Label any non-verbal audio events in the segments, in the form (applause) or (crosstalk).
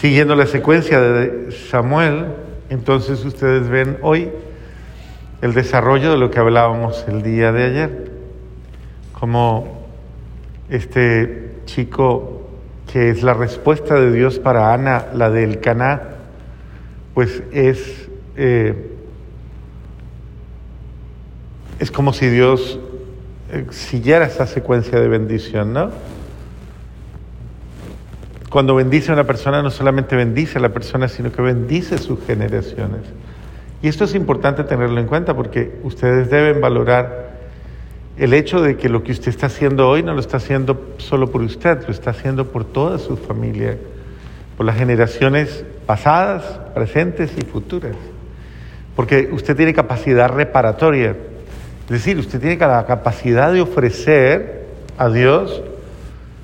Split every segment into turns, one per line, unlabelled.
Siguiendo la secuencia de Samuel, entonces ustedes ven hoy el desarrollo de lo que hablábamos el día de ayer, como este chico que es la respuesta de Dios para Ana, la del Caná, pues es, eh, es como si Dios eh, siguiera esa secuencia de bendición, ¿no? Cuando bendice a una persona, no solamente bendice a la persona, sino que bendice sus generaciones. Y esto es importante tenerlo en cuenta porque ustedes deben valorar el hecho de que lo que usted está haciendo hoy no lo está haciendo solo por usted, lo está haciendo por toda su familia, por las generaciones pasadas, presentes y futuras. Porque usted tiene capacidad reparatoria, es decir, usted tiene la capacidad de ofrecer a Dios,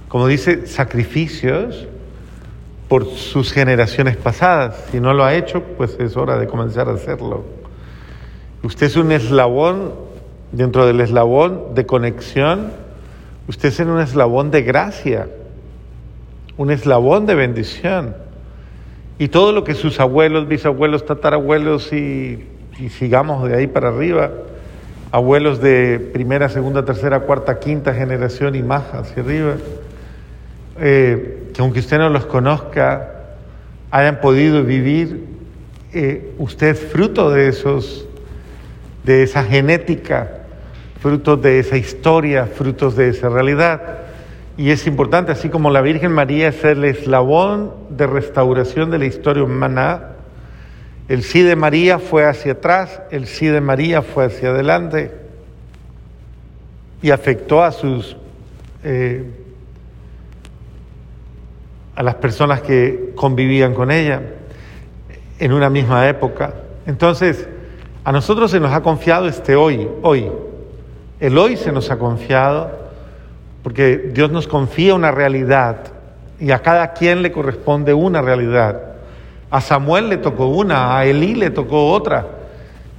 como dice, sacrificios por sus generaciones pasadas. Si no lo ha hecho, pues es hora de comenzar a hacerlo. Usted es un eslabón dentro del eslabón de conexión, usted es un eslabón de gracia, un eslabón de bendición. Y todo lo que sus abuelos, bisabuelos, tatarabuelos y, y sigamos de ahí para arriba, abuelos de primera, segunda, tercera, cuarta, quinta generación y más hacia arriba, eh, que aunque usted no los conozca, hayan podido vivir, eh, usted fruto de esos, de esa genética, frutos de esa historia, frutos de esa realidad. Y es importante, así como la Virgen María es el eslabón de restauración de la historia humana, el sí de María fue hacia atrás, el sí de María fue hacia adelante y afectó a sus eh, a las personas que convivían con ella en una misma época. Entonces, a nosotros se nos ha confiado este hoy, hoy, el hoy se nos ha confiado porque Dios nos confía una realidad y a cada quien le corresponde una realidad. A Samuel le tocó una, a Elí le tocó otra.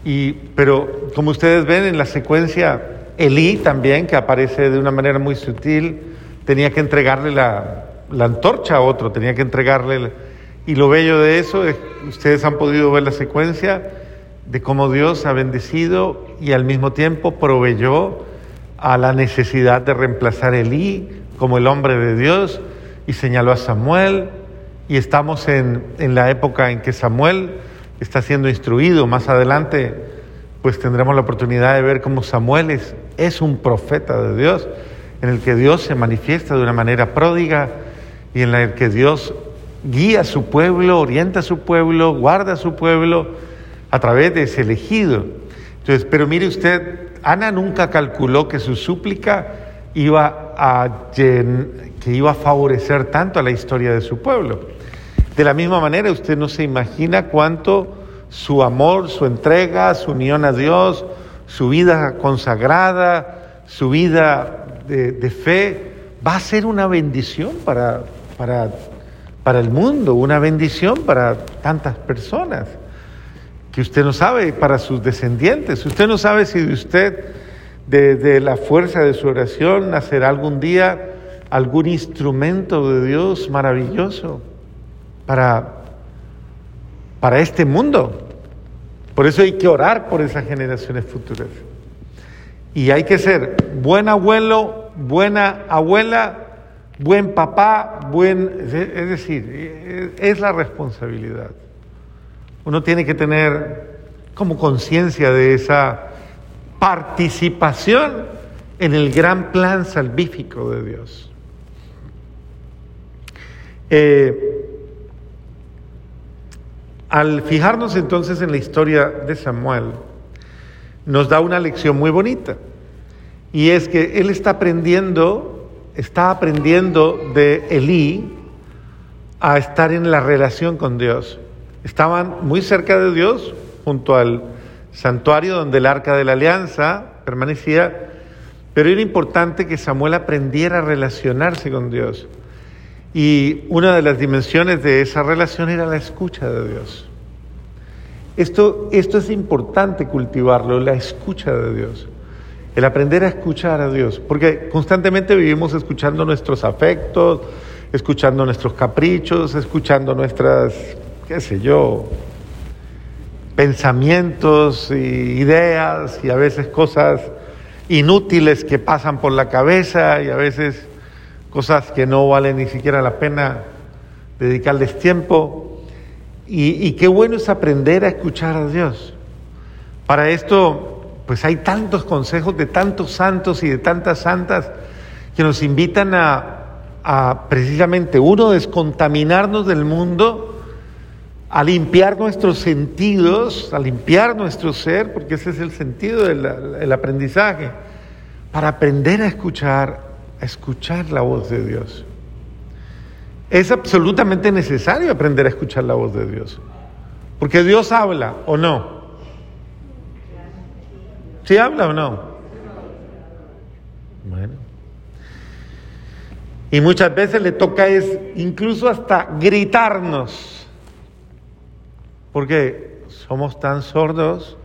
Y, pero como ustedes ven en la secuencia, Elí también, que aparece de una manera muy sutil, tenía que entregarle la, la antorcha a otro, tenía que entregarle... Y lo bello de eso es, ustedes han podido ver la secuencia, de cómo Dios ha bendecido y al mismo tiempo proveyó a la necesidad de reemplazar a Elí como el hombre de Dios y señaló a Samuel y estamos en, en la época en que Samuel está siendo instruido. Más adelante pues tendremos la oportunidad de ver cómo Samuel es, es un profeta de Dios, en el que Dios se manifiesta de una manera pródiga y en la que Dios guía a su pueblo, orienta a su pueblo, guarda a su pueblo a través de ese elegido. Entonces, pero mire usted, Ana nunca calculó que su súplica iba a, que iba a favorecer tanto a la historia de su pueblo. De la misma manera, usted no se imagina cuánto su amor, su entrega, su unión a Dios, su vida consagrada, su vida de fe, va a ser una bendición para, para, para el mundo, una bendición para tantas personas que usted no sabe para sus descendientes. Usted no sabe si de usted, de, la fuerza de su oración, nacerá algún día algún instrumento de Dios maravilloso para, para este mundo. Por eso hay que orar por esas generaciones futuras. Y hay que ser buen abuelo, buena abuela, buen papá, buen... Es decir, es la responsabilidad. Uno tiene que tener como conciencia de esa participación en el gran plan salvífico de Dios. Eh, al fijarnos entonces en la historia de Samuel, nos da una lección muy bonita. Y es que él está aprendiendo, está aprendiendo de Elí a estar en la relación con Dios. Estaban muy cerca de Dios, junto al santuario donde el arca de la alianza permanecía, pero era importante que Samuel aprendiera a relacionarse con Dios. Y una de las dimensiones de esa relación era la escucha de Dios. Esto, esto es importante cultivarlo, la escucha de Dios. El aprender a escuchar a Dios, porque constantemente vivimos escuchando nuestros afectos, escuchando nuestros caprichos, escuchando nuestras, qué sé yo, pensamientos y ideas y a veces cosas inútiles que pasan por la cabeza y a veces cosas que no valen ni siquiera la pena dedicarles tiempo. Y, y qué bueno es aprender a escuchar a Dios. Para esto, pues hay tantos consejos de tantos santos y de tantas santas que nos invitan a, a precisamente, uno, descontaminarnos del mundo, a limpiar nuestros sentidos, a limpiar nuestro ser, porque ese es el sentido del aprendizaje, para aprender a escuchar, a escuchar la voz de Dios. Es absolutamente necesario aprender a escuchar la voz de Dios, porque Dios habla o no. ¿Sí habla o no? Bueno. Y muchas veces le toca es incluso hasta gritarnos porque somos tan sordos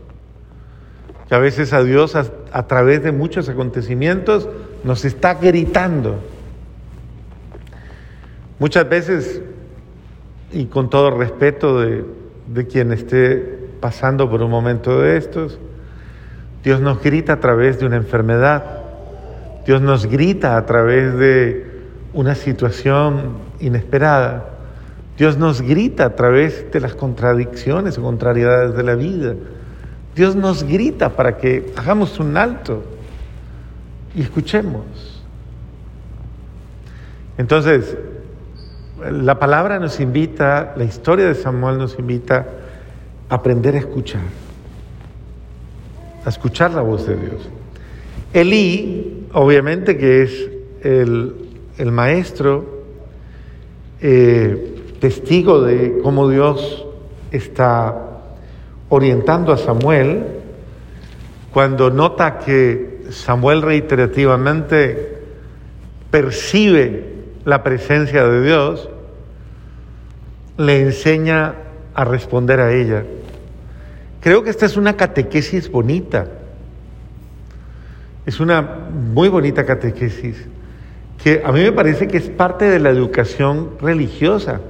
que a veces a Dios a, través de muchos acontecimientos nos está gritando. Muchas veces, y con todo respeto de, de quien esté pasando por un momento de estos, Dios nos grita a través de una enfermedad, Dios nos grita a través de una situación inesperada. Dios nos grita a través de las contradicciones o contrariedades de la vida. Dios nos grita para que hagamos un alto y escuchemos. Entonces, la palabra nos invita, la historia de Samuel nos invita a aprender a escuchar, a escuchar la voz de Dios. Elí, obviamente que es el, el maestro, eh, testigo de cómo Dios está orientando a Samuel, cuando nota que Samuel reiterativamente percibe la presencia de Dios, le enseña a responder a ella. Creo que esta es una catequesis bonita. Es una muy bonita catequesis que a mí me parece que es parte de la educación religiosa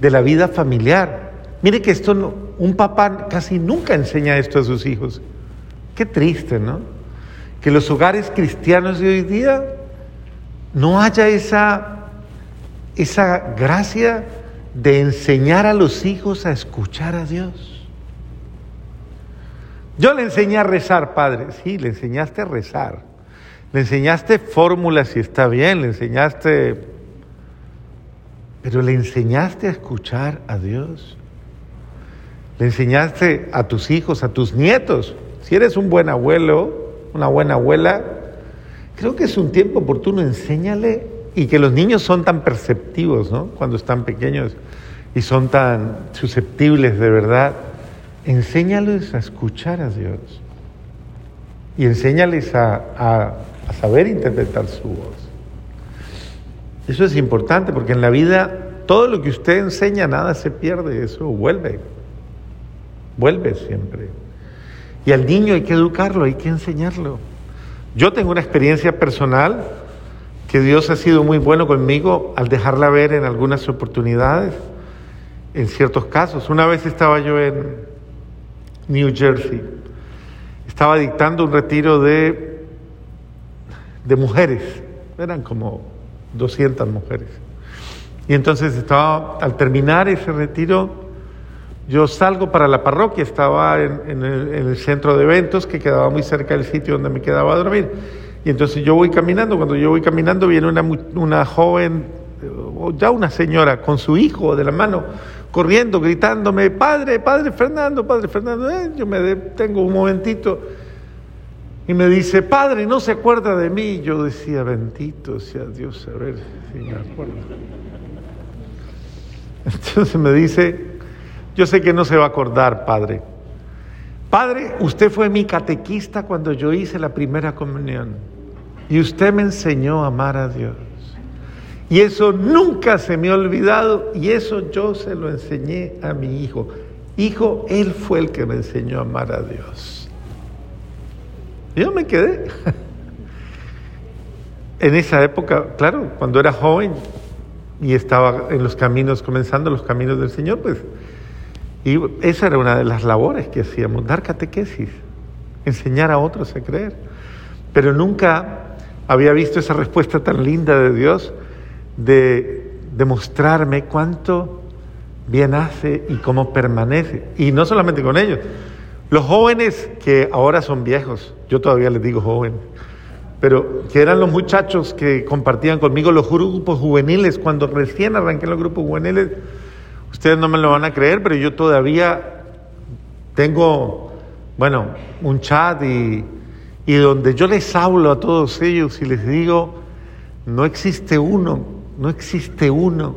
de la vida familiar. Mire que esto no, un papá casi nunca enseña esto a sus hijos. Qué triste, ¿no? Que los hogares cristianos de hoy día no haya esa, esa gracia de enseñar a los hijos a escuchar a Dios. Yo le enseñé a rezar, padre. Sí, le enseñaste a rezar. Le enseñaste fórmulas y está bien, le enseñaste pero le enseñaste a escuchar a Dios. Le enseñaste a tus hijos, a tus nietos. Si eres un buen abuelo, una buena abuela, creo que es un tiempo oportuno, enséñale. Y que los niños son tan perceptivos, ¿no? Cuando están pequeños y son tan susceptibles de verdad. Enséñales a escuchar a Dios. Y enséñales a, a saber interpretar su voz. Eso es importante porque en la vida todo lo que usted enseña, nada se pierde, eso vuelve, vuelve siempre. Y al niño hay que educarlo, hay que enseñarlo. Yo tengo una experiencia personal que Dios ha sido muy bueno conmigo al dejarla ver en algunas oportunidades, en ciertos casos. Una vez estaba yo en New Jersey, estaba dictando un retiro de, de mujeres, eran como 200 mujeres. Y entonces estaba, al terminar ese retiro, yo salgo para la parroquia, estaba en, el, centro de eventos que quedaba muy cerca del sitio donde me quedaba a dormir. Y entonces yo voy caminando, cuando yo voy caminando viene una, una joven, o ya una señora, con su hijo de la mano, corriendo, gritándome, Padre, Padre Fernando, Padre Fernando. Eh, yo me detengo un momentito y me dice, Padre, ¿no se acuerda de mí? Yo decía, bendito sea Dios, a ver si me acuerdo. Entonces me dice, yo sé que no se va a acordar, Padre. Padre, usted fue mi catequista cuando yo hice la primera comunión y usted me enseñó a amar a Dios. Y eso nunca se me ha olvidado y eso yo se lo enseñé a mi hijo. Hijo, él fue el que me enseñó a amar a Dios. Yo me quedé. (laughs) En esa época, claro, cuando era joven, y estaba en los caminos, comenzando los caminos del Señor, pues, y esa era una de las labores que hacíamos, dar catequesis, enseñar a otros a creer. Pero nunca había visto esa respuesta tan linda de Dios de demostrarme cuánto bien hace y cómo permanece. Y no solamente con ellos, los jóvenes que ahora son viejos, yo todavía les digo jóvenes, pero que eran los muchachos que compartían conmigo los grupos juveniles, cuando recién arranqué los grupos juveniles, ustedes no me lo van a creer, pero yo todavía tengo, bueno, un chat y, y donde yo les hablo a todos ellos y les digo, no existe uno, no existe uno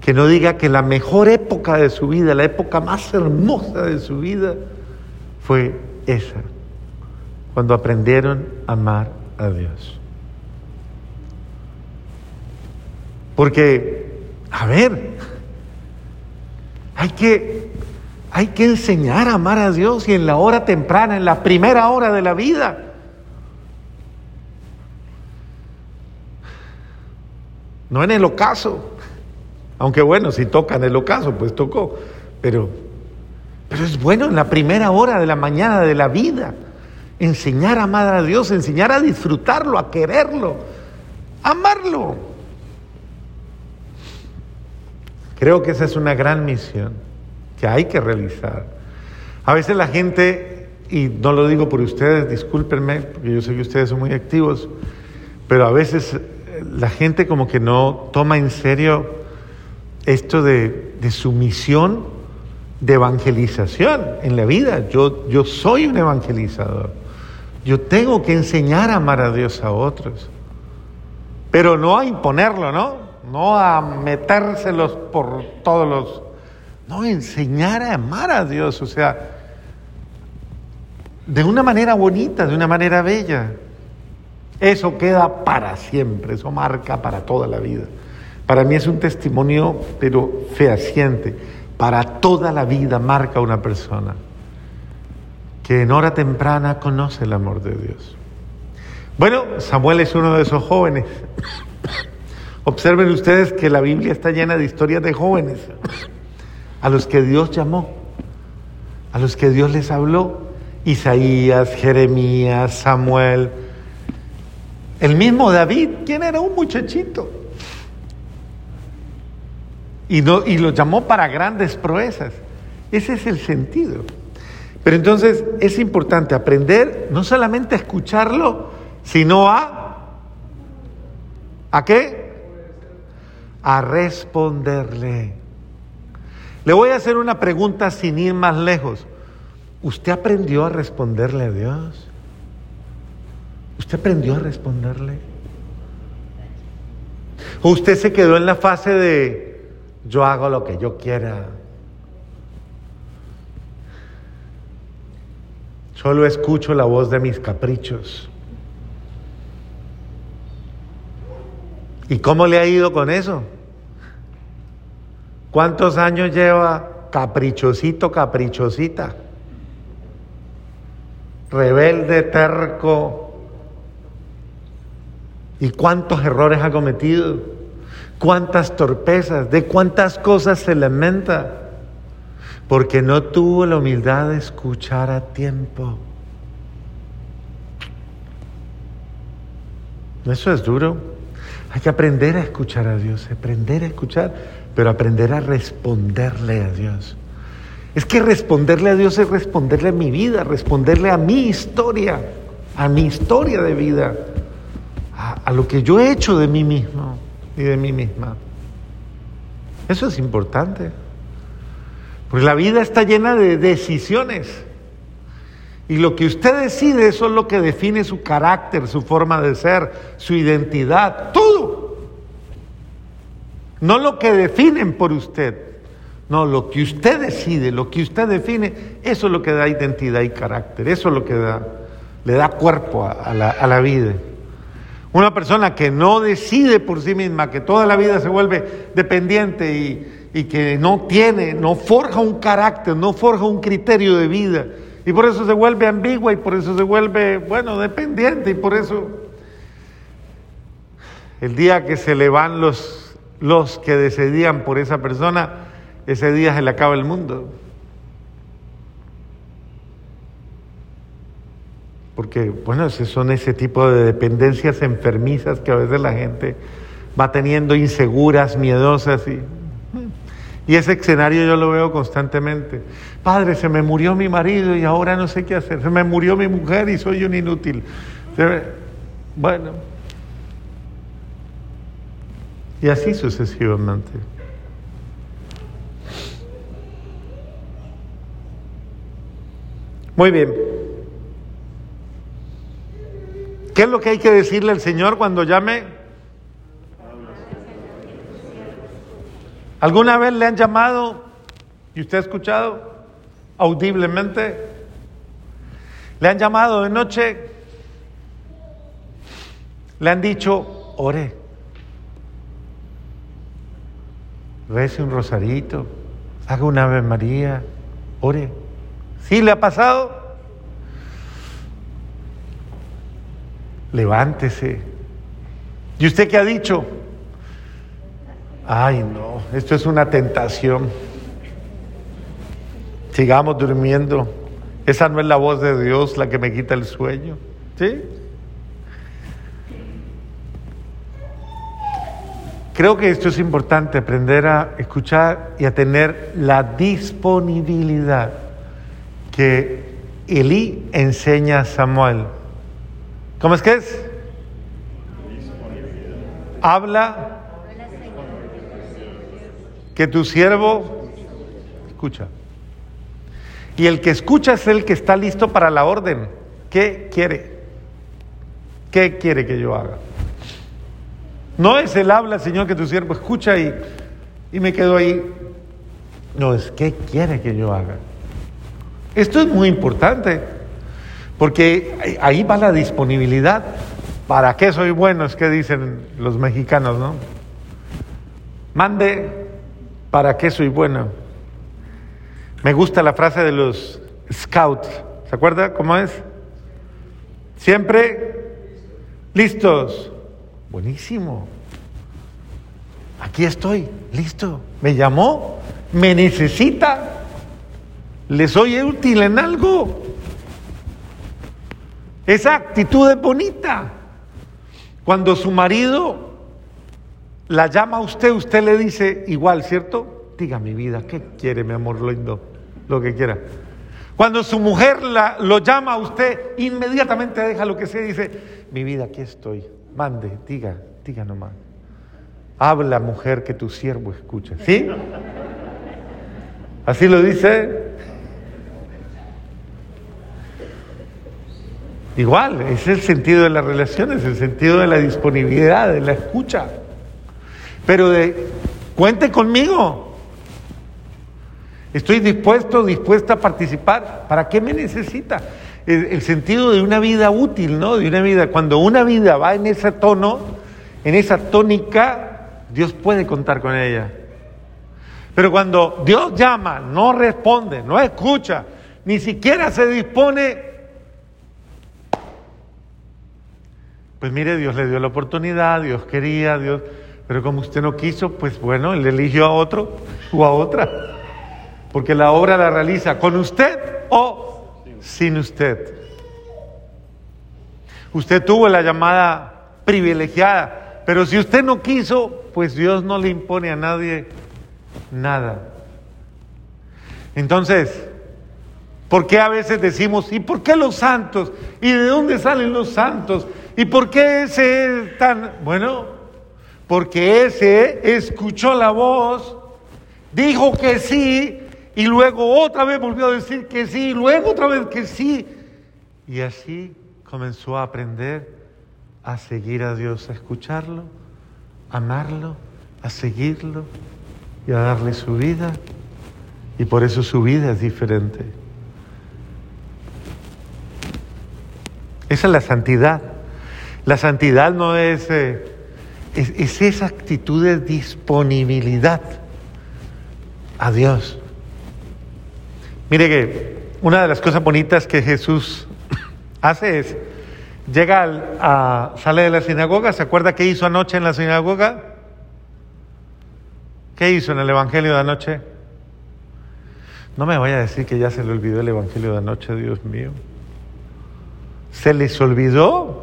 que no diga que la mejor época de su vida, la época más hermosa de su vida, fue esa, cuando aprendieron a amar a Dios. Porque, a ver, hay que, hay que enseñar a amar a Dios y en la hora temprana, en la primera hora de la vida. No en el ocaso. Aunque bueno, si toca en el ocaso, pues tocó. Pero, pero es bueno en la primera hora de la mañana de la vida. Enseñar a amar a Dios, enseñar a disfrutarlo, a quererlo, amarlo. Creo que esa es una gran misión que hay que realizar. A veces la gente, y no lo digo por ustedes, discúlpenme, porque yo sé que ustedes son muy activos, pero a veces la gente como que no toma en serio esto de, su misión de evangelización en la vida. Yo, yo soy un evangelizador. Yo tengo que enseñar a amar a Dios a otros. Pero no a imponerlo, ¿no? No a metérselos por todos los... No, enseñar a amar a Dios, o sea, de una manera bonita, de una manera bella. Eso queda para siempre, eso marca para toda la vida. Para mí es un testimonio, pero fehaciente. Para toda la vida marca una persona que en hora temprana conoce el amor de Dios. Bueno, Samuel es uno de esos jóvenes. (coughs) Observen ustedes que la Biblia está llena de historias de jóvenes a los que Dios llamó, a los que Dios les habló. Isaías, Jeremías, Samuel. El mismo David, ¿quién era un muchachito? y lo llamó para grandes proezas. Ese es el sentido. Pero entonces es importante aprender no solamente a escucharlo, sino a... ¿A qué? A responderle. Le voy a hacer una pregunta sin ir más lejos. ¿Usted aprendió a responderle a Dios? ¿Usted aprendió a responderle? ¿O usted se quedó en la fase de yo hago lo que yo quiera. Solo escucho la voz de mis caprichos. ¿Y cómo le ha ido con eso? ¿Cuántos años lleva caprichosito, caprichosita? Rebelde, terco. ¿Y cuántos errores ha cometido? cuántas torpezas, de cuántas cosas se lamenta, porque no tuvo la humildad de escuchar a tiempo. Eso es duro. Hay que aprender a escuchar a Dios, aprender a escuchar, pero aprender a responderle a Dios. Es que responderle a Dios es responderle a mi vida, responderle a mi historia, a mi historia de vida, a, lo que yo he hecho de mí mismo y de mí misma. Eso es importante. Porque la vida está llena de decisiones. Y lo que usted decide, eso es lo que define su carácter, su forma de ser, su identidad, todo. No lo que definen por usted. No, lo que usted decide, lo que usted define, eso es lo que da identidad y carácter. Eso es lo que da, le da cuerpo a la, a la vida. Una persona que no decide por sí misma, que toda la vida se vuelve dependiente y, que no tiene, no forja un carácter, no forja un criterio de vida. Y por eso se vuelve ambigua y por eso se vuelve, bueno, dependiente y por eso el día que se le van los, los que decidían por esa persona, ese día se le acaba el mundo. Porque, bueno, son ese tipo de dependencias enfermizas que a veces la gente va teniendo inseguras, miedosas y, y ese escenario yo lo veo constantemente. Padre, se me murió mi marido y ahora no sé qué hacer. Se me murió mi mujer y soy un inútil. Bueno. Y así sucesivamente. Muy bien. ¿Qué es lo que hay que decirle al Señor cuando llame? ¿Alguna vez le han llamado y usted ha escuchado audiblemente? ¿Le han llamado de noche? ¿Le han dicho, ore? Rece un rosarito, haga una Ave María, ore. ¿Sí le ha pasado? Levántese. ¿Y usted qué ha dicho? Ay, no, esto es una tentación. Sigamos durmiendo. Esa no es la voz de Dios la que me quita el sueño. ¿Sí? Creo que esto es importante, aprender a escuchar y a tener la disponibilidad que Elí enseña a Samuel. ¿Cómo es que es? Habla que tu siervo escucha. Y el que escucha es el que está listo para la orden. ¿Qué quiere? ¿Qué quiere que yo haga? No es el habla, Señor, que tu siervo escucha y, y me quedo ahí. No, es qué quiere que yo haga. Esto es muy importante. Porque ahí va la disponibilidad. ¿Para qué soy bueno? Es que dicen los mexicanos, ¿no? Mande, ¿para qué soy bueno? Me gusta la frase de los scouts. ¿Se acuerda cómo es? Siempre listos. Buenísimo. Aquí estoy, listo. Me llamó, me necesita. ¿Le soy útil en algo? Esa actitud es bonita. Cuando su marido la llama a usted, usted le dice igual, ¿cierto? Diga mi vida, ¿qué quiere mi amor lindo? Lo que quiera. Cuando su mujer la, lo llama a usted, inmediatamente deja lo que sea y dice, mi vida, aquí estoy. Mande, diga, diga nomás. Habla mujer que tu siervo escucha. ¿Sí? Así lo dice Igual, es el sentido de las relaciones, el sentido de la disponibilidad, de la escucha. Pero de, cuente conmigo. Estoy dispuesto, dispuesta a participar. ¿Para qué me necesita? El, el, sentido de una vida útil, ¿no? De una vida, cuando una vida va en ese tono, en esa tónica, Dios puede contar con ella. Pero cuando Dios llama, no responde, no escucha, ni siquiera se dispone Pues mire, Dios le dio la oportunidad, Dios quería, Dios, pero como usted no quiso, pues bueno, él eligió a otro o a otra. Porque la obra la realiza con usted o sin usted. Usted tuvo la llamada privilegiada, pero si usted no quiso, pues Dios no le impone a nadie nada. Entonces, ¿por qué a veces decimos, ¿y por qué los santos? ¿Y de dónde salen los santos? ¿Y por qué ese es tan... Bueno, porque ese escuchó la voz, dijo que sí, y luego otra vez volvió a decir que sí, y luego otra vez que sí. Y así comenzó a aprender a seguir a Dios, a escucharlo, a amarlo, a seguirlo y a darle su vida. Y por eso su vida es diferente. Esa es la santidad. La santidad no es, eh, es, esa actitud de disponibilidad a Dios. Mire que una de las cosas bonitas que Jesús (coughs) hace es, llega a, sale de la sinagoga, ¿se acuerda qué hizo anoche en la sinagoga? ¿Qué hizo en el Evangelio de anoche? No me vaya a decir que ya se le olvidó el Evangelio de anoche, Dios mío. ¿Se les olvidó?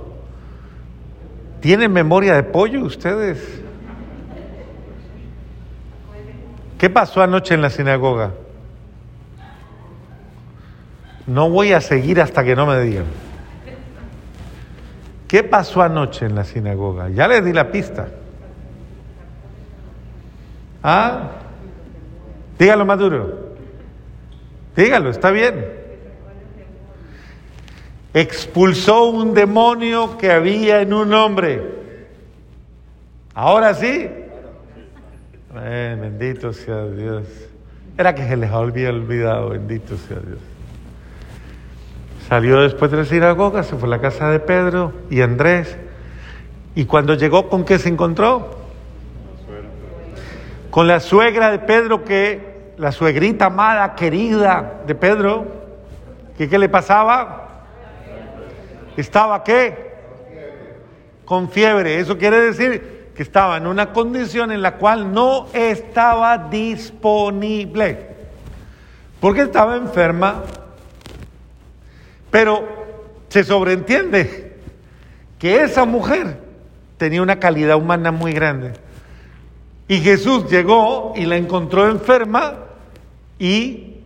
¿Tienen memoria de pollo ustedes? ¿Qué pasó anoche en la sinagoga? No voy a seguir hasta que no me digan. ¿Qué pasó anoche en la sinagoga? Ya les di la pista. ¿Ah? Dígalo Maduro. Dígalo, está bien. Expulsó un demonio que había en un hombre. Ahora sí. bendito sea Dios. Era que se les había olvidado, bendito sea Dios. Salió después de la sinagoga, se fue a la casa de Pedro y Andrés. Y cuando llegó, ¿con qué se encontró? Con la suegra de Pedro, que la suegrita amada, querida de Pedro, que qué le pasaba? ¿Estaba qué? Con fiebre. Eso quiere decir que estaba en una condición en la cual no estaba disponible. Porque estaba enferma pero se sobreentiende que esa mujer tenía una calidad humana muy grande. Y Jesús llegó y la encontró enferma y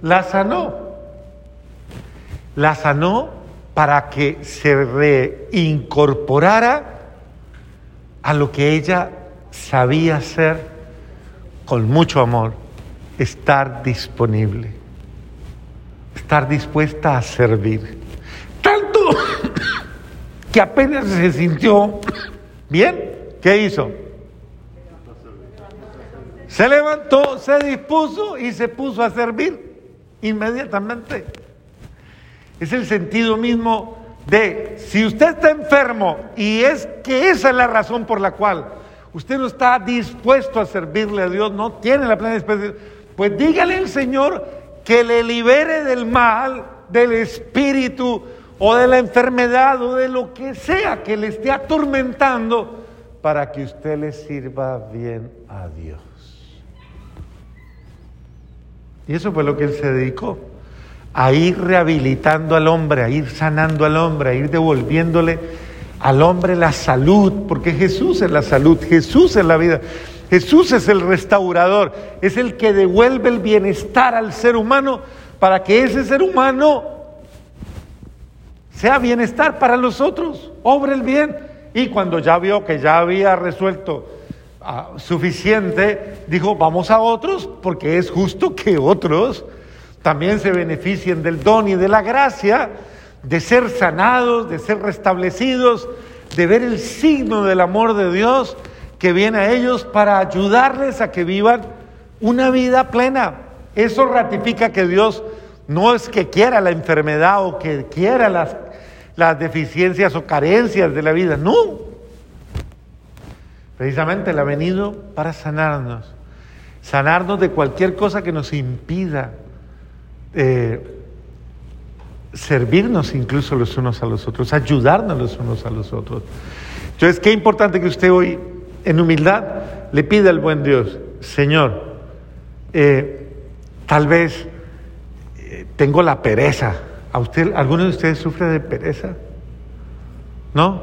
la sanó. La sanó para que se reincorporara a lo que ella sabía hacer con mucho amor, estar disponible estar dispuesta a servir. Tanto (coughs) que apenas se sintió bien, ¿qué hizo? Se levantó, se dispuso y se puso a servir inmediatamente. Es el sentido mismo de si usted está enfermo y es que esa es la razón por la cual usted no está dispuesto a servirle a Dios, no tiene la plena disposición, pues dígale al Señor que le libere del mal, del espíritu o de la enfermedad o de lo que sea que le esté atormentando para que usted le sirva bien a Dios. Y eso fue lo que él se dedicó, a ir rehabilitando al hombre, a ir sanando al hombre, a ir devolviéndole al hombre la salud, porque Jesús es la salud, Jesús es la vida. Jesús es el restaurador, es el que devuelve el bienestar al ser humano para que ese ser humano sea bienestar para los otros, obre el bien. Y cuando ya vio que ya había resuelto ah, suficiente, dijo, vamos a otros, porque es justo que otros también se beneficien del don y de la gracia de ser sanados, de ser restablecidos, de ver el signo del amor de Dios que viene a ellos para ayudarles a que vivan una vida plena. Eso ratifica que Dios no es que quiera la enfermedad o que quiera las, las deficiencias o carencias de la vida, no. Precisamente Él ha venido para sanarnos, sanarnos de cualquier cosa que nos impida eh, servirnos incluso los unos a los otros, ayudarnos los unos a los otros. Entonces, qué importante que usted hoy en humildad le pide al buen Dios, Señor, eh, tal vez eh, tengo la pereza. ¿A usted, ¿Alguno de ustedes sufre de pereza? ¿No?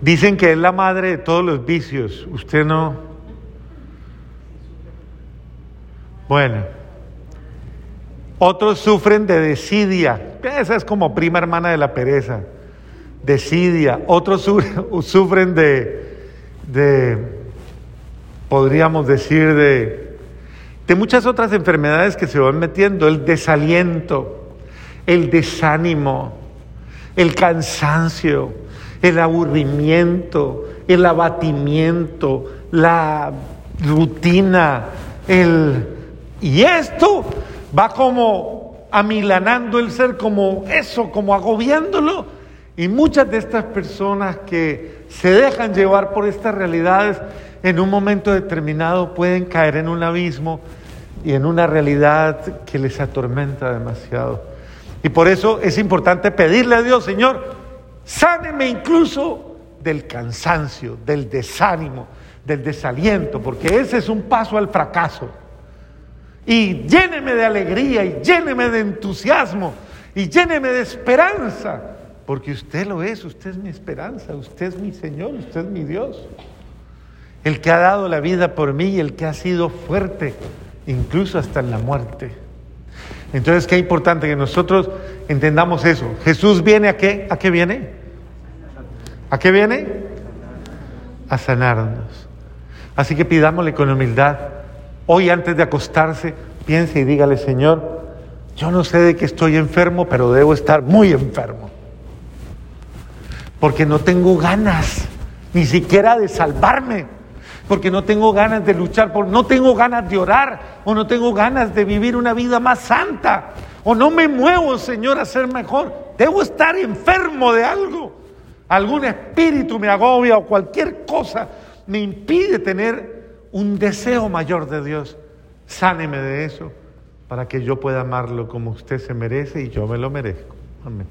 Dicen que es la madre de todos los vicios. ¿Usted no? Bueno. Otros sufren de desidia. Esa es como prima hermana de la pereza. Desidia, otros (laughs) sufren de, de podríamos decir, de, de muchas otras enfermedades que se van metiendo, el desaliento, el desánimo, el cansancio, el aburrimiento, el abatimiento, la rutina, el... Y esto va como amilanando el ser, como eso, como agobiándolo y muchas de estas personas que se dejan llevar por estas realidades en un momento determinado pueden caer en un abismo y en una realidad que les atormenta demasiado. Y por eso es importante pedirle a Dios, Señor, sáneme incluso del cansancio, del desánimo, del desaliento, porque ese es un paso al fracaso. Y lléneme de alegría y lléneme de entusiasmo y lléneme de esperanza, porque usted lo es, usted es mi esperanza, usted es mi Señor, usted es mi Dios. El que ha dado la vida por mí y el que ha sido fuerte, incluso hasta en la muerte. Entonces, qué importante que nosotros entendamos eso. Jesús viene a qué? ¿A qué viene? ¿A qué viene? A sanarnos. Así que pidámosle con humildad. Hoy antes de acostarse, piense y dígale, Señor, yo no sé de qué estoy enfermo, pero debo estar muy enfermo. Porque no tengo ganas ni siquiera de salvarme. Porque no tengo ganas de luchar, por, no tengo ganas de orar, o no tengo ganas de vivir una vida más santa, o no me muevo, Señor, a ser mejor. Debo estar enfermo de algo. Algún espíritu me agobia o cualquier cosa me impide tener un deseo mayor de Dios. Sáneme de eso para que yo pueda amarlo como usted se merece y yo me lo merezco. Amén.